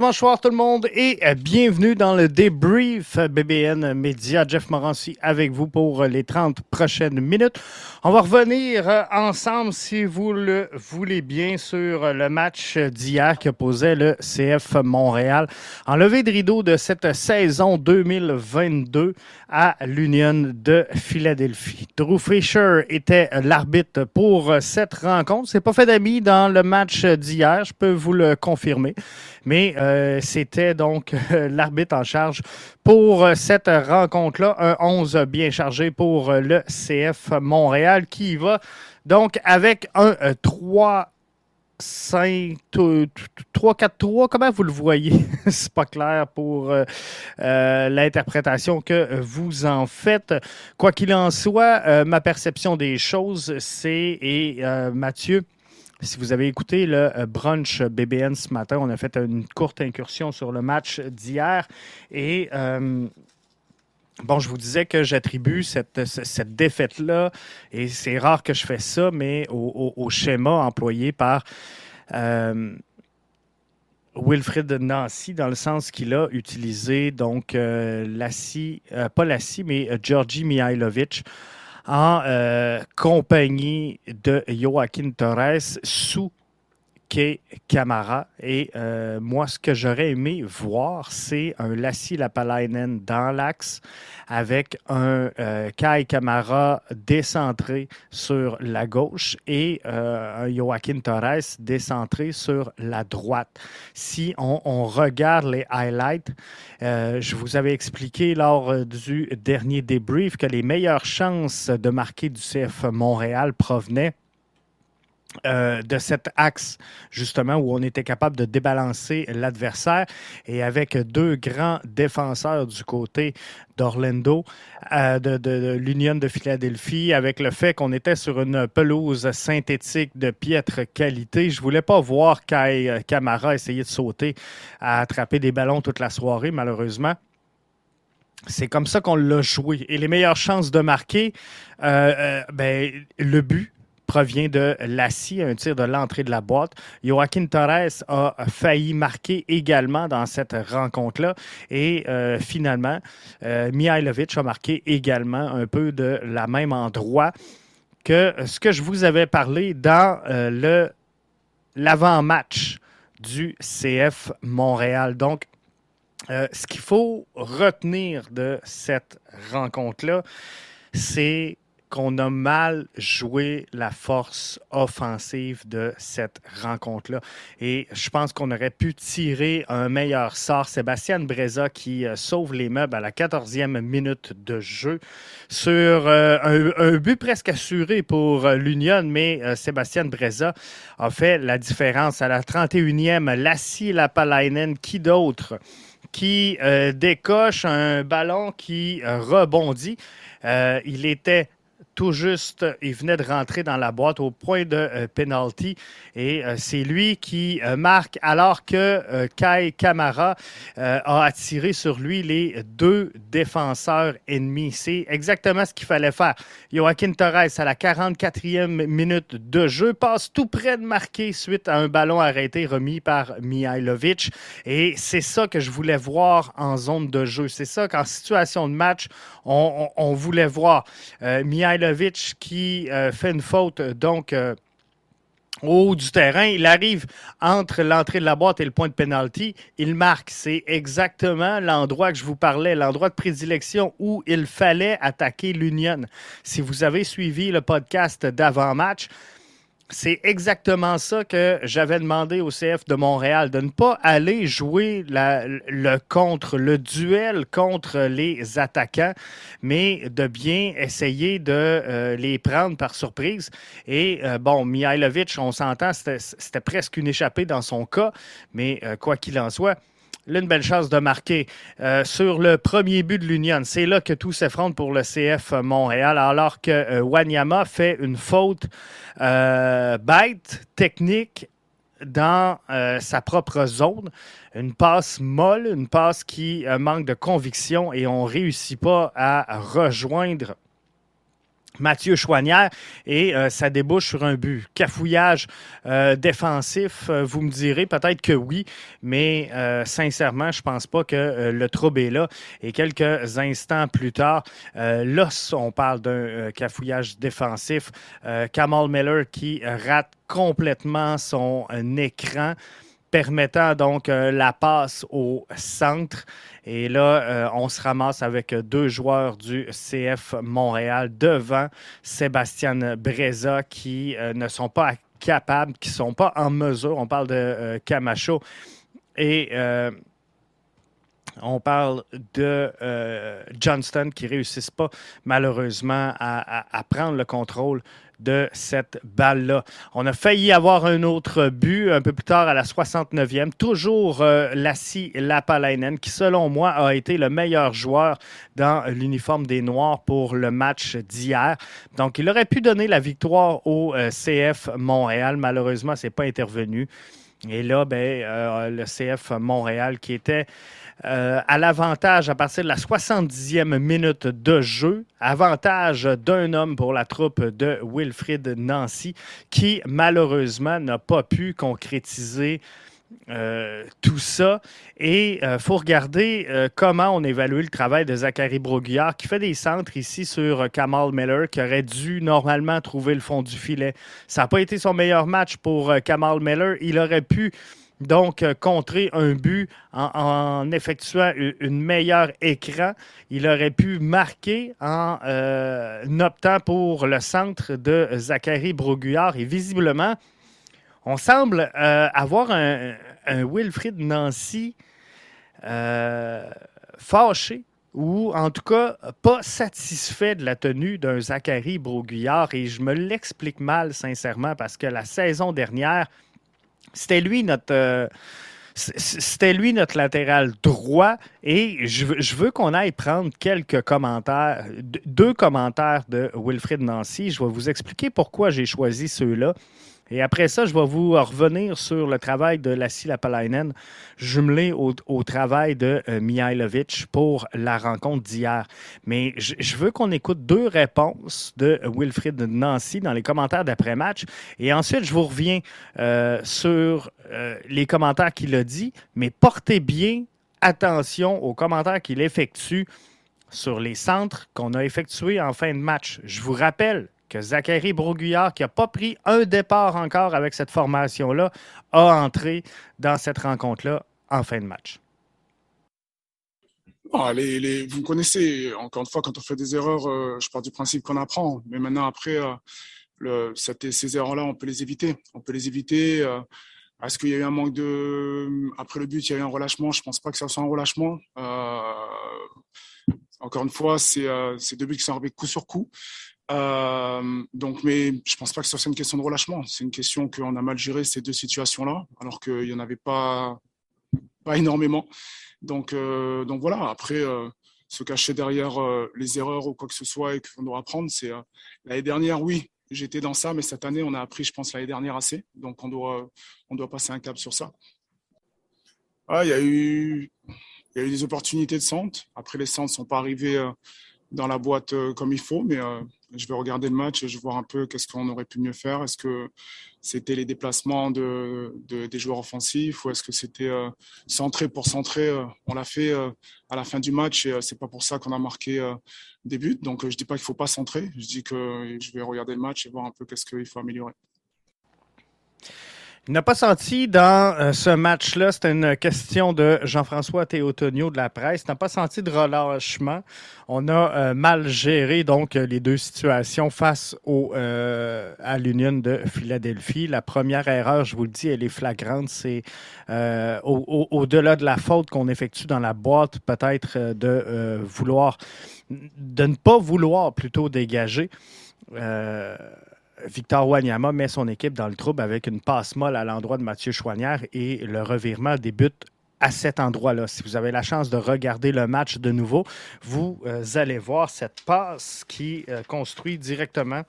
Dimanche soir tout le monde et euh, bienvenue dans le débrief BBN Média. Jeff Morancy avec vous pour euh, les 30 prochaines minutes. On va revenir euh, ensemble, si vous le voulez bien, sur le match d'hier qui opposait le CF Montréal en levée de rideau de cette saison 2022 à l'Union de Philadelphie. Drew Fisher était l'arbitre pour cette rencontre. C'est pas fait d'amis dans le match d'hier, je peux vous le confirmer. Mais euh, c'était donc l'arbitre en charge pour euh, cette rencontre-là. Un 11 bien chargé pour euh, le CF Montréal qui va donc avec un 3. 5, 3, 4, 3, comment vous le voyez? C'est pas clair pour l'interprétation que vous en faites. Quoi qu'il en soit, ma perception des choses, c'est, et Mathieu, si vous avez écouté le euh, brunch BBN ce matin, on a fait une courte incursion sur le match d'hier. Et euh, Bon, je vous disais que j'attribue cette, cette défaite-là, et c'est rare que je fais ça, mais au, schéma employé par euh, Wilfrid Nancy, dans le sens qu'il a utilisé donc euh, Lassie, pas Lassie, mais Georgi Mihailovic en euh, compagnie de Joaquin Torres sous Kay Camara. Et euh, moi, ce que j'aurais aimé voir, c'est un Lassie Lapalainen dans l'axe avec un euh, Kai Camara décentré sur la gauche et euh, un Joaquin Torres décentré sur la droite. Si on, on regarde les highlights, je vous avais expliqué lors du dernier débrief que les meilleures chances de marquer du CF Montréal provenaient euh, de cet axe, justement, où on était capable de débalancer l'adversaire. Et avec deux grands défenseurs du côté d'Orlando, euh, de, l'Union de Philadelphie, avec le fait qu'on était sur une pelouse synthétique de piètre qualité, je voulais pas voir Kai Camara essayer de sauter à attraper des ballons toute la soirée, malheureusement. C'est comme ça qu'on l'a joué. Et les meilleures chances de marquer, euh, ben, le but, provient de Lassie, un tir de l'entrée de la boîte. Joaquin Torres a failli marquer également dans cette rencontre-là. Et euh, finalement, euh, Mihailovic a marqué également un peu de la même endroit que ce que je vous avais parlé dans euh, le l'avant-match du CF Montréal. Donc, ce qu'il faut retenir de cette rencontre-là, c'est qu'on a mal joué la force offensive de cette rencontre-là. Et je pense qu'on aurait pu tirer un meilleur sort. Sébastien Breza qui euh, sauve les meubles à la 14e minute de jeu sur euh, un, but presque assuré pour euh, l'Union, mais Sébastien Breza a fait la différence à la 31e. Lassie Lapalainen, qui d'autre? qui décoche un ballon qui rebondit. il était tout juste, il venait de rentrer dans la boîte au point de euh, penalty et euh, c'est lui qui euh, marque alors que Kai Kamara a attiré sur lui les deux défenseurs ennemis. C'est exactement ce qu'il fallait faire. Joaquin Torres, à la 44e minute de jeu, passe tout près de marquer suite à un ballon arrêté remis par Mihailovic. Et c'est ça que je voulais voir en zone de jeu. C'est ça qu'en situation de match, on, voulait voir. Mihailovic qui euh, fait une faute, donc euh, au haut du terrain. Il arrive entre l'entrée de la boîte et le point de pénalty. Il marque. C'est exactement l'endroit que je vous parlais, l'endroit de prédilection où il fallait attaquer l'Union. Si vous avez suivi le podcast d'avant-match, c'est exactement ça que j'avais demandé au CF de Montréal, de ne pas aller jouer le contre, le duel contre les attaquants, mais de bien essayer de euh, les prendre par surprise. Et euh, bon, Mihailovic, on s'entend, c'était presque une échappée dans son cas, mais euh, quoi qu'il en soit, une belle chance de marquer euh, sur le premier but de l'Union. C'est là que tout s'effronte pour le CF Montréal, alors que euh, Wanyama fait une faute euh, bête, technique, dans sa propre zone. Une passe molle, une passe qui manque de conviction et on ne réussit pas à rejoindre Mathieu Chouanière et euh, ça débouche sur un but. Cafouillage euh, défensif, euh, vous me direz peut-être que oui, mais sincèrement, je pense pas que le trouble est là. Et quelques instants plus tard, là, on parle d'un cafouillage défensif. Kamal Miller qui rate complètement son écran permettant donc la passe au centre. Et là, euh, on se ramasse avec deux joueurs du CF Montréal devant Sébastien Breza qui euh, ne sont pas capables, qui ne sont pas en mesure. On parle de euh, Camacho et on parle de Johnston qui ne réussissent pas malheureusement à prendre le contrôle de cette balle-là. On a failli avoir un autre but un peu plus tard à la 69e. Toujours euh, Lassi Lapalainen, qui selon moi a été le meilleur joueur dans l'uniforme des Noirs pour le match d'hier. Donc il aurait pu donner la victoire au euh, CF Montréal. Malheureusement, ce n'est pas intervenu. Et là, ben, euh, le CF Montréal qui était euh, à l'avantage à partir de la 70e minute de jeu. Avantage d'un homme pour la troupe de Wilfrid Nancy, qui malheureusement n'a pas pu concrétiser euh, tout ça. Et euh, faut regarder comment on évalue le travail de Zachary Broguillard, qui fait des centres ici sur Kamal Miller, qui aurait dû normalement trouver le fond du filet. Ça n'a pas été son meilleur match pour Kamal Miller. Il aurait pu donc, euh, contrer un but en, effectuant une meilleure écran, il aurait pu marquer en euh, optant pour le centre de Zachary Broguillard. Et visiblement, on semble euh, avoir un, Wilfrid Nancy fâché ou en tout cas pas satisfait de la tenue d'un Zachary Broguillard. Et je me l'explique mal, sincèrement, parce que la saison dernière, c'était lui notre. Euh, c'était lui notre latéral droit et je, je veux qu'on aille prendre quelques commentaires, deux commentaires de Wilfred Nancy. Je vais vous expliquer pourquoi j'ai choisi ceux-là. Et après ça, je vais vous revenir sur le travail de Lassie Lapalainen, jumelé au, travail de euh, Mihailovic pour la rencontre d'hier. Mais je, veux qu'on écoute deux réponses de Wilfried Nancy dans les commentaires d'après-match. Et ensuite, je vous reviens euh, sur euh, les commentaires qu'il a dit. Mais portez bien attention aux commentaires qu'il effectue sur les centres qu'on a effectués en fin de match. Je vous rappelle, que Zachary Broguillard, qui n'a pas pris un départ encore avec cette formation-là, a entré dans cette rencontre-là en fin de match. Vous me connaissez, encore une fois, quand on fait des erreurs, euh, je pars du principe qu'on apprend. Mais maintenant, après, euh, ces erreurs-là, on peut les éviter. On peut les éviter. Euh, est-ce qu'il y a eu un manque de. Après le but, il y a eu un relâchement? Je ne pense pas que ça soit un relâchement. encore une fois, c'est deux buts qui sont arrivés coup sur coup. Euh, donc, mais je pense pas que ce soit une question de relâchement. C'est une question qu'on a mal géré ces deux situations-là, alors qu'il n'y en avait pas, pas énormément. Donc, euh, donc voilà. Après, euh, se cacher derrière les erreurs ou quoi que ce soit et qu'on doit apprendre, c'est l'année dernière, oui, j'étais dans ça, mais cette année, on a appris, je pense, l'année dernière assez. Donc, on doit, on doit passer un cap sur ça. Ah, il y a eu, il y a eu des opportunités de centre. Après, les centres ne sont pas arrivés dans la boîte comme il faut, mais je vais regarder le match et je vais voir un peu qu'est-ce qu'on aurait pu mieux faire. Est-ce que c'était les déplacements de, des joueurs offensifs ou est-ce que c'était euh, centré pour centrer euh, On l'a fait euh, à la fin du match et c'est pas pour ça qu'on a marqué des buts. Donc je dis pas qu'il faut pas centrer. Je dis que je vais regarder le match et voir un peu qu'est-ce qu'il faut améliorer. Il n'a pas senti dans euh, ce match-là, c'était une question de Jean-François Théotonio de la presse, il n'a pas senti de relâchement. On a euh, mal géré donc les deux situations face au, euh, à l'Union de Philadelphie. La première erreur, je vous le dis, elle est flagrante. C'est au-delà de la faute qu'on effectue dans la boîte, peut-être de vouloir, de ne pas vouloir plutôt dégager. Victor Wanyama met son équipe dans le trouble avec une passe molle à l'endroit de Mathieu Chouanière et le revirement débute à cet endroit-là. Si vous avez la chance de regarder le match de nouveau, vous euh, allez voir cette passe qui euh, construit directement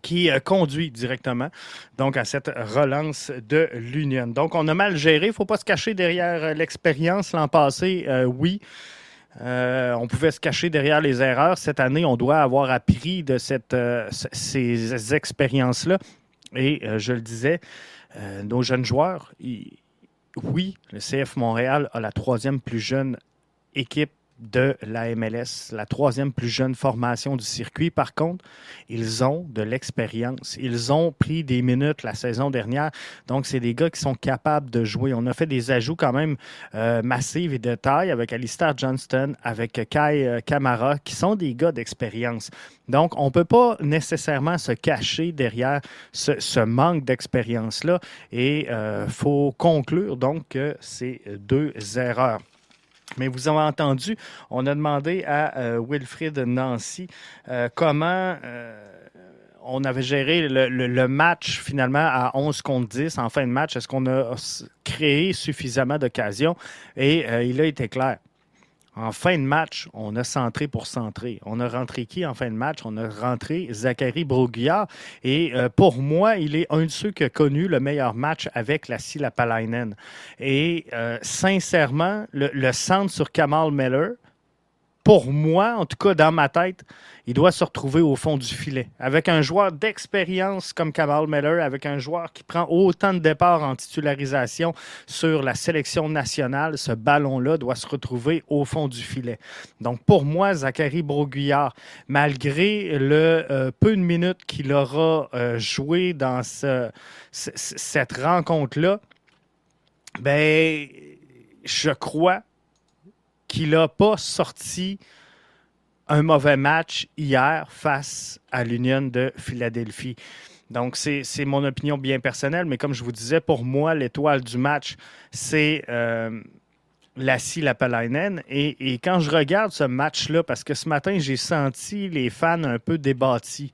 qui euh, conduit directement donc à cette relance de l'Union. Donc on a mal géré, il ne faut pas se cacher derrière l'expérience l'an passé, oui. Euh, on pouvait se cacher derrière les erreurs. Cette année, on doit avoir appris de cette, ces expériences-là. Et je le disais, nos jeunes joueurs, oui, le CF Montréal a la troisième plus jeune équipe de la MLS, la troisième plus jeune formation du circuit. Par contre, ils ont de l'expérience. Ils ont pris des minutes la saison dernière. Donc, c'est des gars qui sont capables de jouer. On a fait des ajouts quand même euh, massifs et de taille avec Alistair Johnston, avec Kai euh, Kamara, qui sont des gars d'expérience. Donc, on ne peut pas nécessairement se cacher derrière ce, manque d'expérience-là. Et il euh, faut conclure donc que c'est deux erreurs. Mais vous avez entendu, on a demandé à euh, Wilfrid Nancy euh, comment euh, on avait géré le, match finalement à 11 contre 10 en fin de match. Est-ce qu'on a créé suffisamment d'occasions? Et il a été clair. En fin de match, on a centré pour centrer. On a rentré qui en fin de match? On a rentré Zachary Broguillard. Et euh, pour moi, il est un de ceux qui a connu le meilleur match avec la Lapalainen. Et euh, sincèrement, le, le centre sur Kamal Miller, pour moi, en tout cas dans ma tête, il doit se retrouver au fond du filet. Avec un joueur d'expérience comme Kamal Miller, avec un joueur qui prend autant de départs en titularisation sur la sélection nationale, ce ballon-là doit se retrouver au fond du filet. Donc pour moi, Zachary Broguillard, malgré le euh, peu de minutes qu'il aura euh, joué dans cette rencontre-là, ben, je crois qu'il n'a pas sorti un mauvais match hier face à l'Union de Philadelphie. Donc, c'est mon opinion bien personnelle, mais comme je vous disais, pour moi, l'étoile du match, c'est euh, Lassie Lapalainen. Et, quand je regarde ce match-là, parce que ce matin, j'ai senti les fans un peu débattis.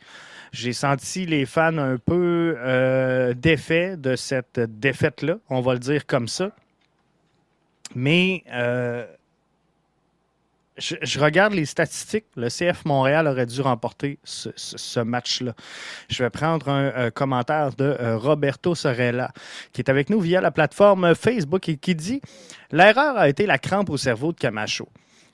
J'ai senti les fans un peu euh, défaits de cette défaite-là, on va le dire comme ça. Mais euh, je, regarde les statistiques. Le CF Montréal aurait dû remporter ce, match-là. Je vais prendre un, commentaire de euh, Roberto Sorella, qui est avec nous via la plateforme Facebook et qui dit L'erreur a été la crampe au cerveau de Camacho.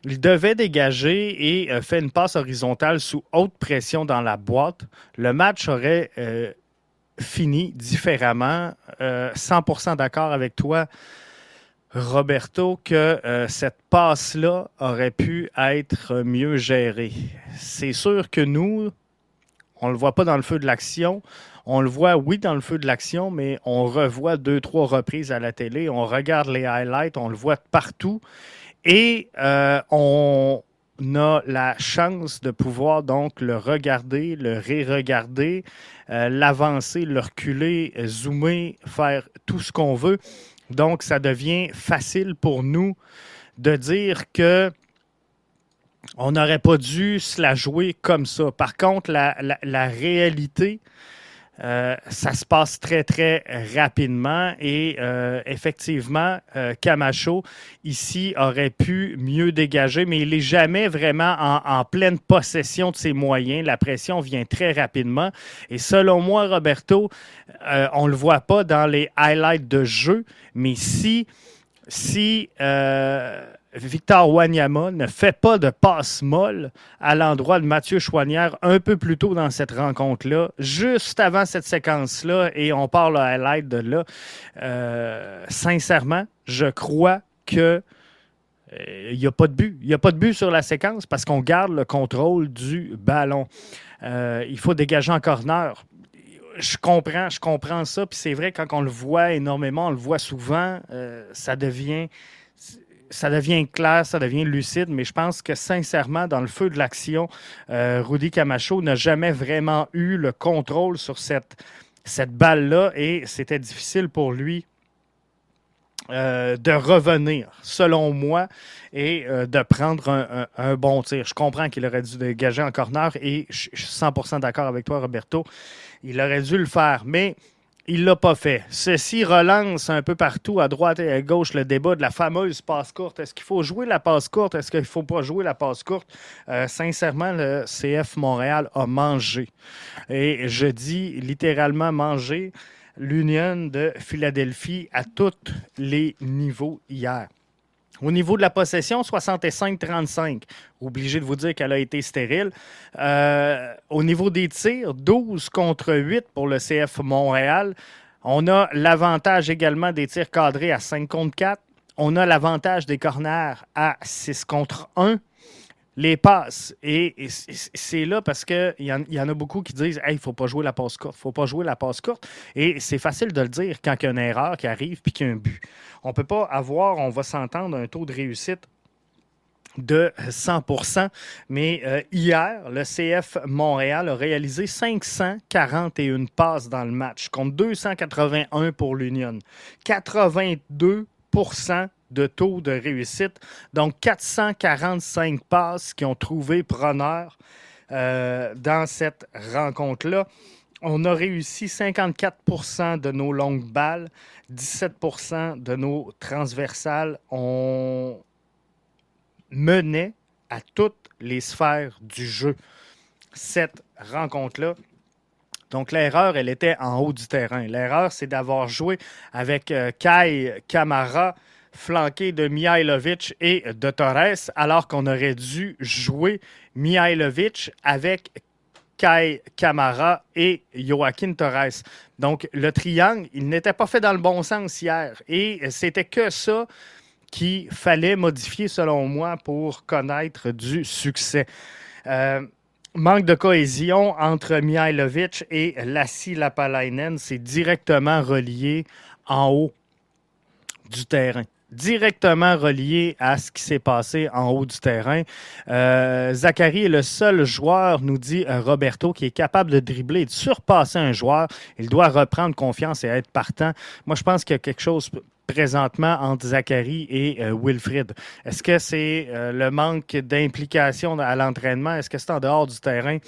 Il devait dégager et euh, fait une passe horizontale sous haute pression dans la boîte. Le match aurait euh, fini différemment. 100% d'accord avec toi. Roberto, que euh, cette passe-là aurait pu être mieux gérée. C'est sûr que nous, on ne le voit pas dans le feu de l'action. On le voit, oui, dans le feu de l'action, mais on revoit deux, trois reprises à la télé. On regarde les highlights, on le voit partout. Et euh, on a la chance de pouvoir donc le regarder, le ré-regarder, euh, l'avancer, le reculer, zoomer, faire tout ce qu'on veut. Donc, ça devient facile pour nous de dire que on n'aurait pas dû se la jouer comme ça. Par contre, la, réalité, euh, ça se passe très, très rapidement et euh, effectivement, euh, Camacho, ici, aurait pu mieux dégager, mais il n'est jamais vraiment en, en, pleine possession de ses moyens. La pression vient très rapidement. Et selon moi, Roberto, on ne le voit pas dans les highlights de jeu, mais si, si Victor Wanyama ne fait pas de passe molle à l'endroit de Mathieu Chouanière un peu plus tôt dans cette rencontre-là, juste avant cette séquence-là, et on parle à l'aide de là. Euh, sincèrement, je crois que il euh, n'y a pas de but. Il n'y a pas de but sur la séquence parce qu'on garde le contrôle du ballon. Euh, il faut dégager en corner je comprends, je comprends ça. Puis c'est vrai, quand on le voit énormément, on le voit souvent, ça devient ça devient clair, ça devient lucide, mais je pense que sincèrement, dans le feu de l'action, euh, Rudy Camacho n'a jamais vraiment eu le contrôle sur cette, cette balle-là et c'était difficile pour lui euh, de revenir, selon moi, et euh, de prendre un, un, bon tir. Je comprends qu'il aurait dû dégager en corner et je suis 100% d'accord avec toi, Roberto. Il aurait dû le faire, mais il l'a pas fait. Ceci relance un peu partout, à droite et à gauche, le débat de la fameuse passe courte. Est-ce qu'il faut jouer la passe courte? Est-ce qu'il faut pas jouer la passe courte? Euh, sincèrement, le CF Montréal a mangé. Et je dis littéralement mangé l'Union de Philadelphie à tous les niveaux hier. Au niveau de la possession, 65-35. Obligé de vous dire qu'elle a été stérile. Euh, au niveau des tirs, 12 contre 8 pour le CF Montréal. On a l'avantage également des tirs cadrés à 5 contre 4. On a l'avantage des corners à 6 contre 1 les passes. Et, c'est là parce qu'il y, en a beaucoup qui disent il ne faut pas jouer la passe courte. faut pas jouer la passe courte. Et c'est facile de le dire quand il y a une erreur qui arrive puis qu'il y a un but. On ne peut pas avoir, on va s'entendre, un taux de réussite de 100% Mais euh, hier, le CF Montréal a réalisé 541 passes dans le match, contre 281 pour l'Union. 82 de taux de réussite. Donc, 445 passes qui ont trouvé preneur euh, dans cette rencontre-là. On a réussi 54% de nos longues balles, 17% de nos transversales. On menait à toutes les sphères du jeu cette rencontre-là. Donc, l'erreur, elle était en haut du terrain. L'erreur, c'est d'avoir joué avec euh, Kai Kamara, flanqué de Mihailovic et de Torres, alors qu'on aurait dû jouer Mihailovic avec Kai Kamara et Joaquin Torres. Donc, le triangle, il n'était pas fait dans le bon sens hier. Et c'était que ça qu'il fallait modifier, selon moi, pour connaître du succès. Euh, manque de cohésion entre Mihailovic et Lassi Lapalainen, c'est directement relié en haut du terrain directement relié à ce qui s'est passé en haut du terrain. Euh, Zachary est le seul joueur, nous dit euh, Roberto, qui est capable de dribbler et de surpasser un joueur. Il doit reprendre confiance et être partant. Moi, je pense qu'il y a quelque chose présentement entre Zachary et euh, Wilfrid. Est-ce que c'est le manque d'implication à l'entraînement? Est-ce que c'est en dehors du terrain?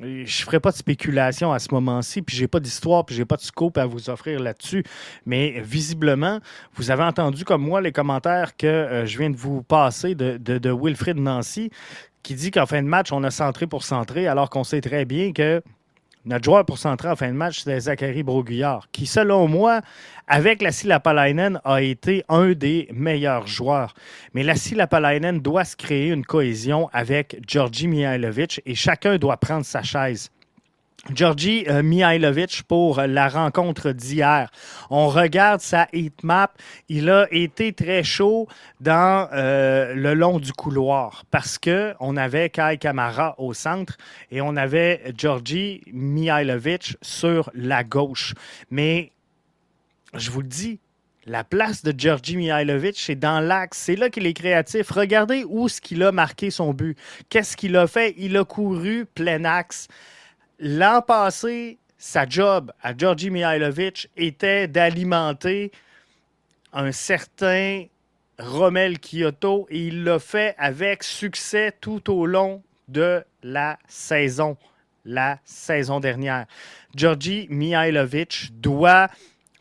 Je ferai pas de spéculation à ce moment-ci, puis j'ai pas d'histoire, puis j'ai pas de scope à vous offrir là-dessus. Mais visiblement, vous avez entendu comme moi les commentaires que euh, je viens de vous passer de, de, de Wilfrid Nancy, qui dit qu'en fin de match, on a centré pour centrer, alors qu'on sait très bien que notre joueur pour centrer en fin de match, c'est Zachary Broguillard, qui, selon moi, avec la Lapalainen, a été un des meilleurs joueurs. Mais la Lapalainen doit se créer une cohésion avec Georgi Mihailovic et chacun doit prendre sa chaise. Georgi euh, Mihailovic pour la rencontre d'hier. On regarde sa map. Il a été très chaud dans euh, le long du couloir parce que on avait Kai Kamara au centre et on avait Georgi Mihailovic sur la gauche. Mais je vous le dis, la place de Georgi Mihailovic, c'est dans l'axe. C'est là qu'il est créatif. Regardez où ce qu'il a marqué son but. Qu'est-ce qu'il a fait? Il a couru plein axe. L'an passé, sa job à Georgi Mihailovic était d'alimenter un certain Rommel Kyoto et il l'a fait avec succès tout au long de la saison, la saison dernière. Georgi Mihailovic doit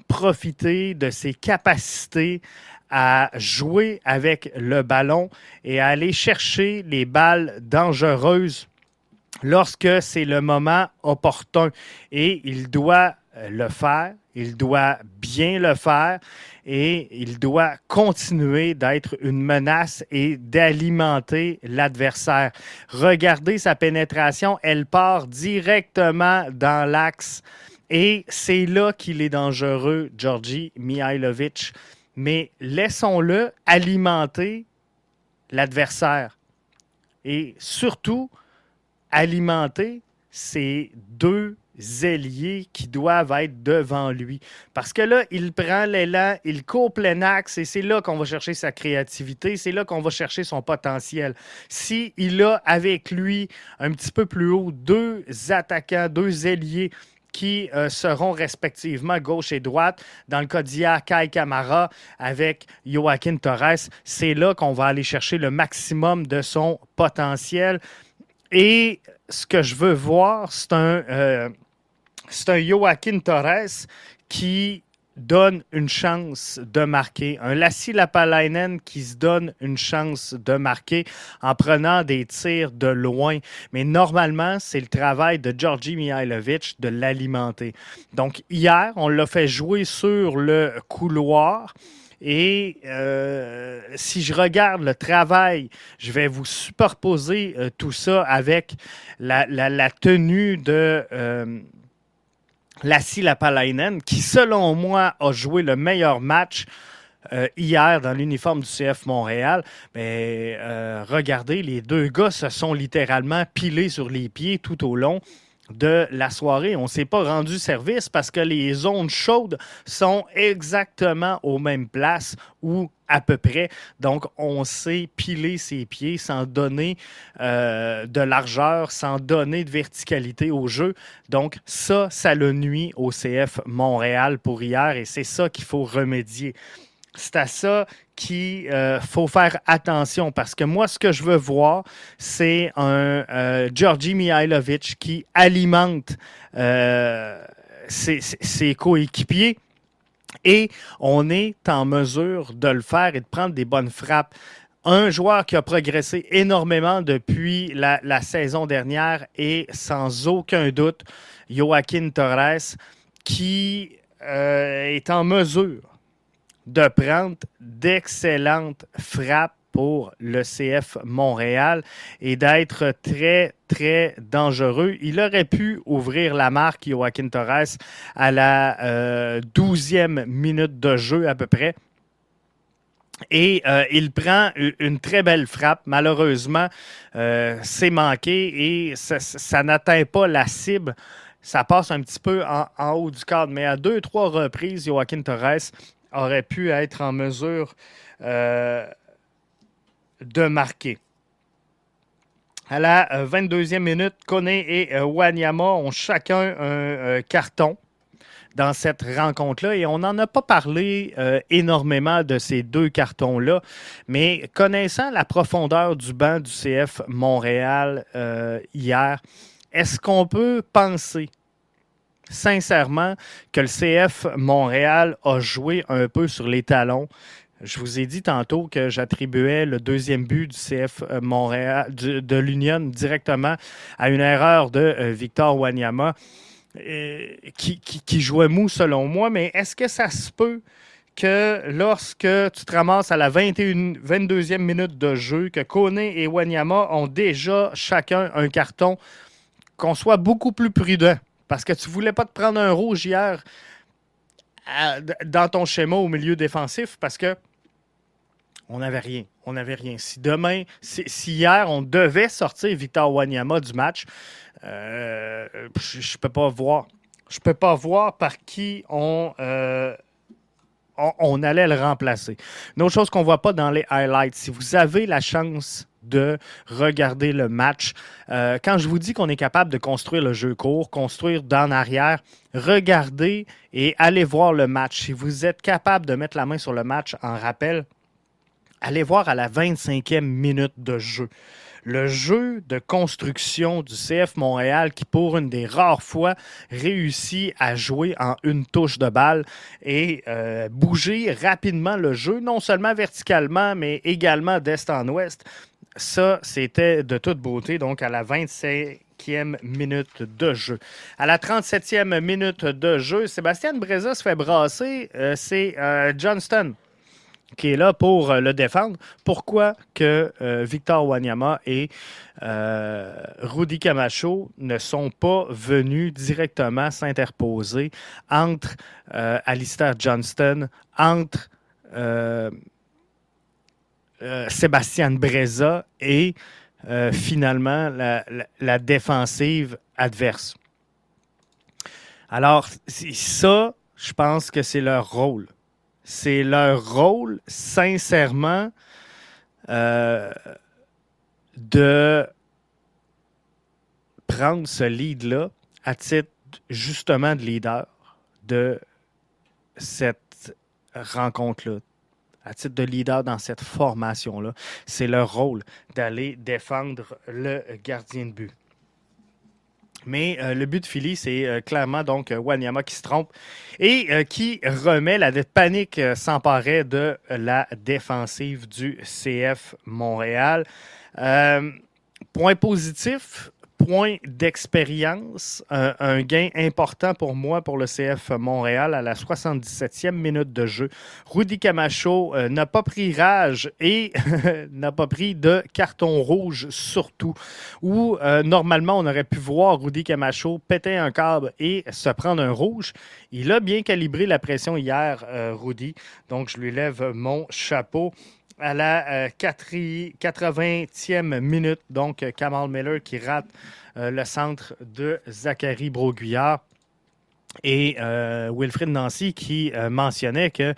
profiter de ses capacités à jouer avec le ballon et à aller chercher les balles dangereuses lorsque c'est le moment opportun. Et il doit euh, le faire, il doit bien le faire et il doit continuer d'être une menace et d'alimenter l'adversaire. Regardez sa pénétration, elle part directement dans l'axe et c'est là qu'il est dangereux, Georgi Mihailovic. Mais laissons-le alimenter l'adversaire. Et surtout, alimenter ces deux ailiers qui doivent être devant lui. Parce que là, il prend l'élan, il court plein axe et c'est là qu'on va chercher sa créativité, c'est là qu'on va chercher son potentiel. S'il il a avec lui un petit peu plus haut deux attaquants, deux ailiers qui euh, seront respectivement gauche et droite. Dans le cas d'hier, Kai Kamara avec Joaquin Torres, c'est là qu'on va aller chercher le maximum de son potentiel. Et ce que je veux voir, c'est un, euh, un Joaquin Torres qui donne une chance de marquer. Un Lassi Lapalainen qui se donne une chance de marquer en prenant des tirs de loin. Mais normalement, c'est le travail de Georgi Mihailovic de l'alimenter. Donc hier, on l'a fait jouer sur le couloir. Et euh, si je regarde le travail, je vais vous superposer euh, tout ça avec la, tenue de euh, Lassie Lapalainen, qui, selon moi, a joué le meilleur match euh, hier dans l'uniforme du CF Montréal. Mais regardez, les deux gars se sont littéralement pilés sur les pieds tout au long de la soirée. On ne s'est pas rendu service parce que les zones chaudes sont exactement aux mêmes places ou à peu près. Donc, on s'est pilé ses pieds sans donner euh, de largeur, sans donner de verticalité au jeu. Donc, ça, ça le nuit au CF Montréal pour hier et c'est ça qu'il faut remédier c'est à ça qu'il euh, faut faire attention parce que moi, ce que je veux voir, c'est un euh, Georgi Mihailovic qui alimente euh, ses, coéquipiers et on est en mesure de le faire et de prendre des bonnes frappes. Un joueur qui a progressé énormément depuis la, saison dernière et sans aucun doute Joaquin Torres qui est en mesure de prendre d'excellentes frappes pour le CF Montréal et d'être très, très dangereux. Il aurait pu ouvrir la marque Joaquin Torres à la 12e euh, minute de jeu à peu près. Et euh, il prend une très belle frappe. Malheureusement, euh, c'est manqué et ça, n'atteint pas la cible. Ça passe un petit peu en, en, haut du cadre, mais à deux, trois reprises, Joaquin Torres aurait pu être en mesure euh, de marquer. À la 22e euh, minute, Kone et euh, Wanyama ont chacun un carton dans cette rencontre-là. Et on n'en a pas parlé énormément de ces deux cartons-là, mais connaissant la profondeur du banc du CF Montréal hier, est-ce qu'on peut penser sincèrement que le CF Montréal a joué un peu sur les talons. Je vous ai dit tantôt que j'attribuais le deuxième but du CF Montréal, de l'Union directement à une erreur de euh, Victor Wanyama, euh, qui, qui, jouait mou selon moi. Mais est-ce que ça se peut que lorsque tu te ramasses à la 21, 22e minute de jeu, que Kone et Wanyama ont déjà chacun un carton, qu'on soit beaucoup plus prudent? Parce que tu voulais pas te prendre un rouge hier dans ton schéma au milieu défensif parce que on n'avait rien. On n'avait rien. Si demain, si, hier, on devait sortir Victor Wanyama du match, euh, je ne peux pas voir. Je peux pas voir par qui on, euh, on, allait le remplacer. Une autre chose qu'on ne voit pas dans les highlights, si vous avez la chance de regarder le match. Euh, quand je vous dis qu'on est capable de construire le jeu court, construire d'en arrière, regardez et allez voir le match. Si vous êtes capable de mettre la main sur le match en rappel, allez voir à la 25e minute de jeu. Le jeu de construction du CF Montréal qui, pour une des rares fois, réussit à jouer en une touche de balle et euh, bouger rapidement le jeu, non seulement verticalement, mais également d'est en ouest ça, c'était de toute beauté, donc à la 25e minute de jeu. À la 37e minute de jeu, Sébastien Breza se fait brasser. Euh, c'est euh, Johnston qui est là pour euh, le défendre. Pourquoi que Victor Wanyama et Rudy Camacho ne sont pas venus directement s'interposer entre Alistair Johnston, entre euh, Sébastien Breza et euh, finalement la, défensive adverse. Alors, ça, je pense que c'est leur rôle. C'est leur rôle, sincèrement, euh, de prendre ce lead-là à titre justement de leader de cette rencontre-là, à titre de leader dans cette formation-là. C'est leur rôle d'aller défendre le gardien de but. Mais euh, le but de Philly, c'est euh, clairement donc euh, Wanyama qui se trompe et qui remet la panique s'emparer de la défensive du CF Montréal. point positif points d'expérience, un, gain important pour moi pour le CF Montréal à la 77e minute de jeu. Rudy Camacho euh, n'a pas pris rage et n'a pas pris de carton rouge surtout, où euh, normalement on aurait pu voir Rudy Camacho péter un câble et se prendre un rouge. Il a bien calibré la pression hier, euh, Rudy, donc je lui lève mon chapeau à la 80e euh, minute. Donc, euh, Kamal Miller qui rate euh, le centre de Zachary Broguillard. Et Wilfrid Nancy qui mentionnait que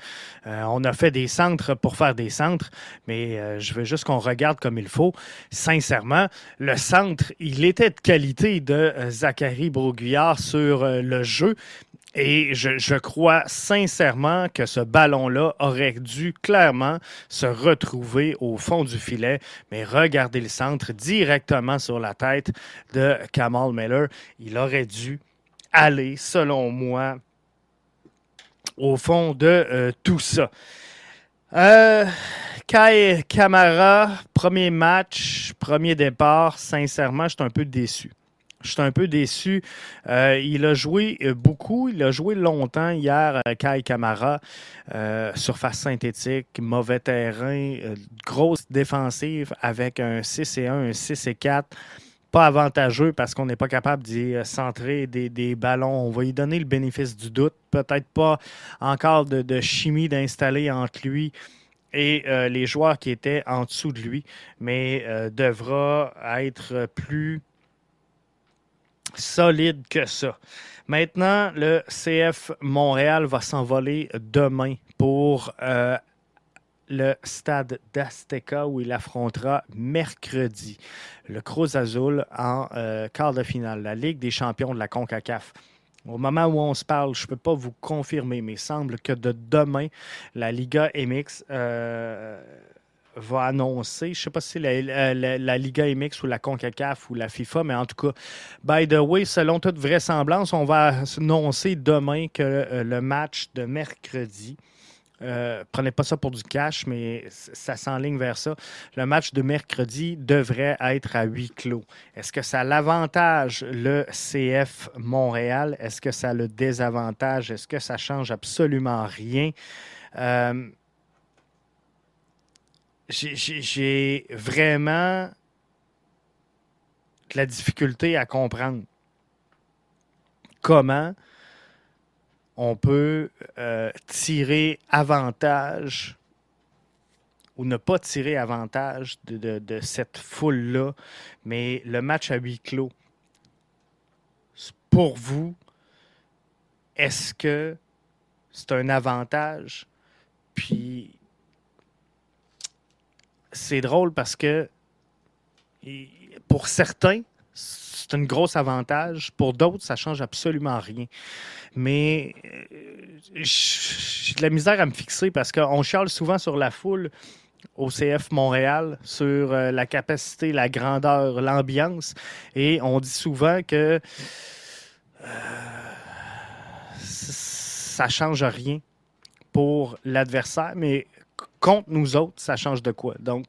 on a fait des centres pour faire des centres, mais je veux juste qu'on regarde comme il faut. Sincèrement, le centre, il était de qualité de Zachary Broguillard sur le jeu, et je, crois sincèrement que ce ballon-là aurait dû clairement se retrouver au fond du filet, mais regardez le centre directement sur la tête de Kamal Miller. Il aurait dû aller, selon moi, au fond de euh, tout ça. Euh, Kai Kamara, premier match, premier départ, sincèrement, je suis un peu déçu. Je suis un peu déçu. Euh, il a joué euh, beaucoup, il a joué longtemps hier, euh, Kai Kamara, surface synthétique, mauvais terrain, grosse défensive avec un 6 et 1, un 6 et 4 pas avantageux parce qu'on n'est pas capable d'y centrer des, ballons. On va lui donner le bénéfice du doute. Peut-être pas encore de, chimie d'installer entre lui et les joueurs qui étaient en dessous de lui, mais devra être plus solide que ça. Maintenant, le CF Montréal va s'envoler demain pour euh, le stade d'Azteca où il affrontera mercredi le Cruz Azul en euh, quart de finale, la Ligue des champions de la CONCACAF. Au moment où on se parle, je ne peux pas vous confirmer, mais il semble que de demain, la Liga MX euh, va annoncer, je ne sais pas si c'est la, Liga MX ou la CONCACAF ou la FIFA, mais en tout cas, by the way, selon toute vraisemblance, on va annoncer demain que euh, le match de mercredi, euh, prenez pas ça pour du cash, mais ça s'enligne vers ça. Le match de mercredi devrait être à huis clos. Est-ce que ça l'avantage le CF Montréal? Est-ce que ça le désavantage? Est-ce que ça change absolument rien? Euh, j'ai vraiment de la difficulté à comprendre comment on peut euh, tirer avantage ou ne pas tirer avantage de, cette foule-là, mais le match à huis clos, pour vous, est-ce que c'est un avantage? Puis c'est drôle parce que pour certains, c'est un gros avantage. Pour d'autres, ça change absolument rien. Mais euh, j'ai de la misère à me fixer parce qu'on charle souvent sur la foule au CF Montréal, sur euh, la capacité, la grandeur, l'ambiance. Et on dit souvent que euh, ça change rien pour l'adversaire, mais contre nous autres, ça change de quoi? Donc,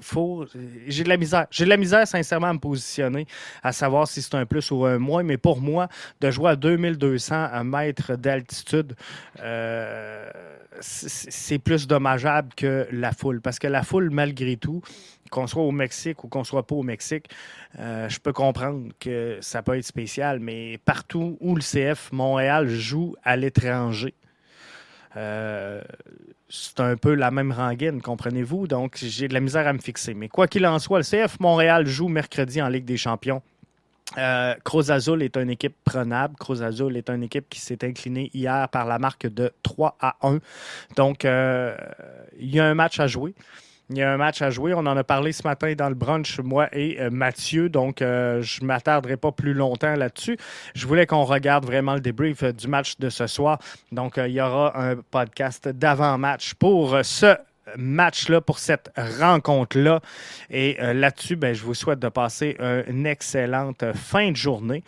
faut. J'ai de la misère. J'ai de la misère, sincèrement, à me positionner, à savoir si c'est un plus ou un moins. Mais pour moi, de jouer à 2200 mètres d'altitude, euh, c'est plus dommageable que la foule. Parce que la foule, malgré tout, qu'on soit au Mexique ou qu'on soit pas au Mexique, euh, je peux comprendre que ça peut être spécial, mais partout où le CF Montréal joue à l'étranger, euh, c'est un peu la même rengaine, comprenez-vous? Donc, j'ai de la misère à me fixer. Mais quoi qu'il en soit, le CF Montréal joue mercredi en Ligue des Champions. Euh, Cruz Azul est une équipe prenable. Cruz Azul est une équipe qui s'est inclinée hier par la marque de 3 à 1. Donc, euh, il y a un match à jouer. Il y a un match à jouer. On en a parlé ce matin dans le brunch, moi et euh, Mathieu. Donc, euh, je ne m'attarderai pas plus longtemps là-dessus. Je voulais qu'on regarde vraiment le débrief euh, du match de ce soir. Donc, il y aura un podcast d'avant-match pour ce match-là, pour cette rencontre-là. Et là-dessus, ben, je vous souhaite de passer une excellente fin de journée.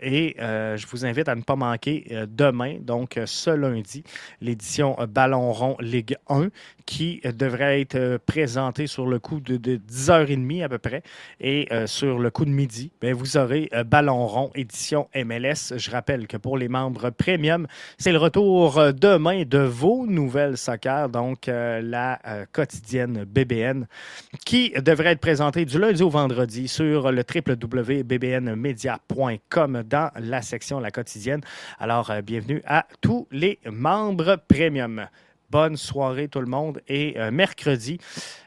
Et euh, je vous invite à ne pas manquer euh, demain, donc euh, ce lundi, l'édition Ballon rond Ligue 1 qui devrait être présentée sur le coup de, 10h30 à peu près. Et sur le coup de midi, bien, vous aurez Ballon rond édition MLS. Je rappelle que pour les membres premium, c'est le retour demain de vos nouvelles soccer, donc la quotidienne BBN, qui devrait être présentée du lundi au vendredi sur le www.bbnmedia.com dans la section La quotidienne. Alors, euh, bienvenue à tous les membres premium. Bonne soirée tout le monde et euh, mercredi,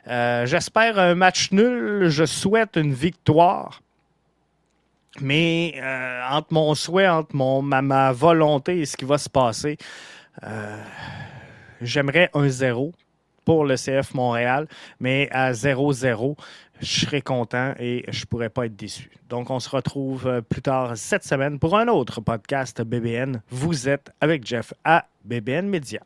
euh, j'espère un match nul. Je souhaite une victoire. Mais entre mon souhait, entre mon, ma, volonté et ce qui va se passer, j'aimerais un zéro pour le CF Montréal, mais à 0-0, je serais content et je ne pourrais pas être déçu. Donc, on se retrouve euh, plus tard cette semaine pour un autre podcast BBN. Vous êtes avec Jeff à BBN Media.